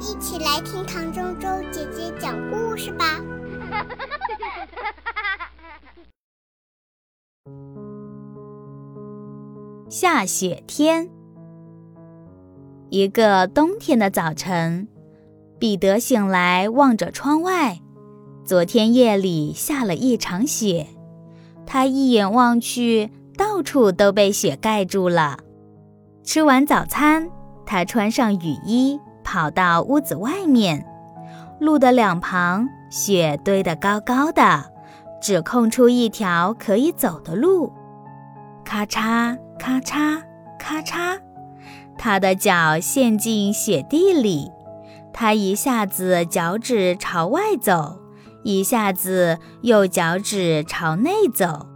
一起来听唐周周姐姐讲故事吧。下雪天，一个冬天的早晨，彼得醒来，望着窗外，昨天夜里下了一场雪，他一眼望去，到处都被雪盖住了。吃完早餐，他穿上雨衣，跑到屋子外面。路的两旁，雪堆得高高的，只空出一条可以走的路。咔嚓咔嚓咔嚓，他的脚陷进雪地里。他一下子脚趾朝外走，一下子又脚趾朝内走，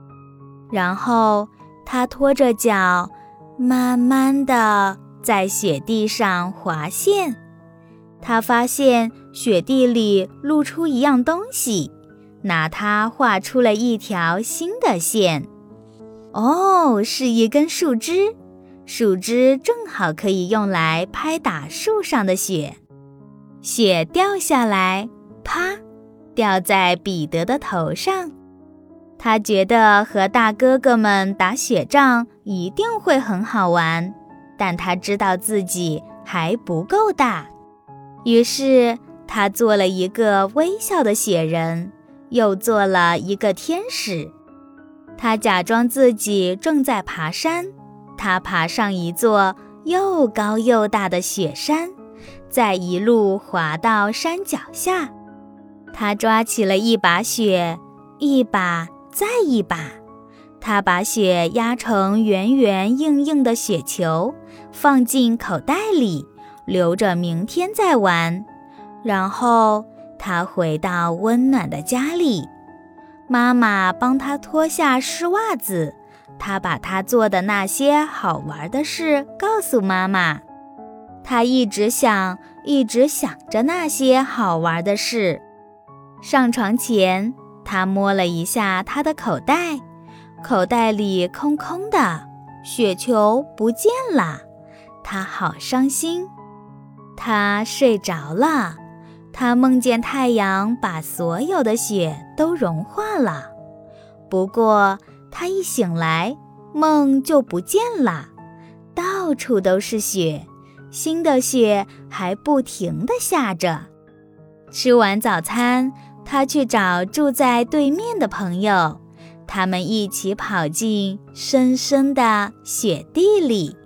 然后他拖着脚。慢慢的在雪地上划线，他发现雪地里露出一样东西，拿它画出了一条新的线。哦，是一根树枝，树枝正好可以用来拍打树上的雪。雪掉下来，啪，掉在彼得的头上。他觉得和大哥哥们打雪仗一定会很好玩，但他知道自己还不够大，于是他做了一个微笑的雪人，又做了一个天使。他假装自己正在爬山，他爬上一座又高又大的雪山，再一路滑到山脚下。他抓起了一把雪，一把。再一把，他把雪压成圆圆硬硬的雪球，放进口袋里，留着明天再玩。然后他回到温暖的家里，妈妈帮他脱下湿袜子。他把他做的那些好玩的事告诉妈妈。他一直想，一直想着那些好玩的事。上床前。他摸了一下他的口袋，口袋里空空的，雪球不见了。他好伤心。他睡着了，他梦见太阳把所有的雪都融化了。不过他一醒来，梦就不见了，到处都是雪，新的雪还不停地下着。吃完早餐。他去找住在对面的朋友，他们一起跑进深深的雪地里。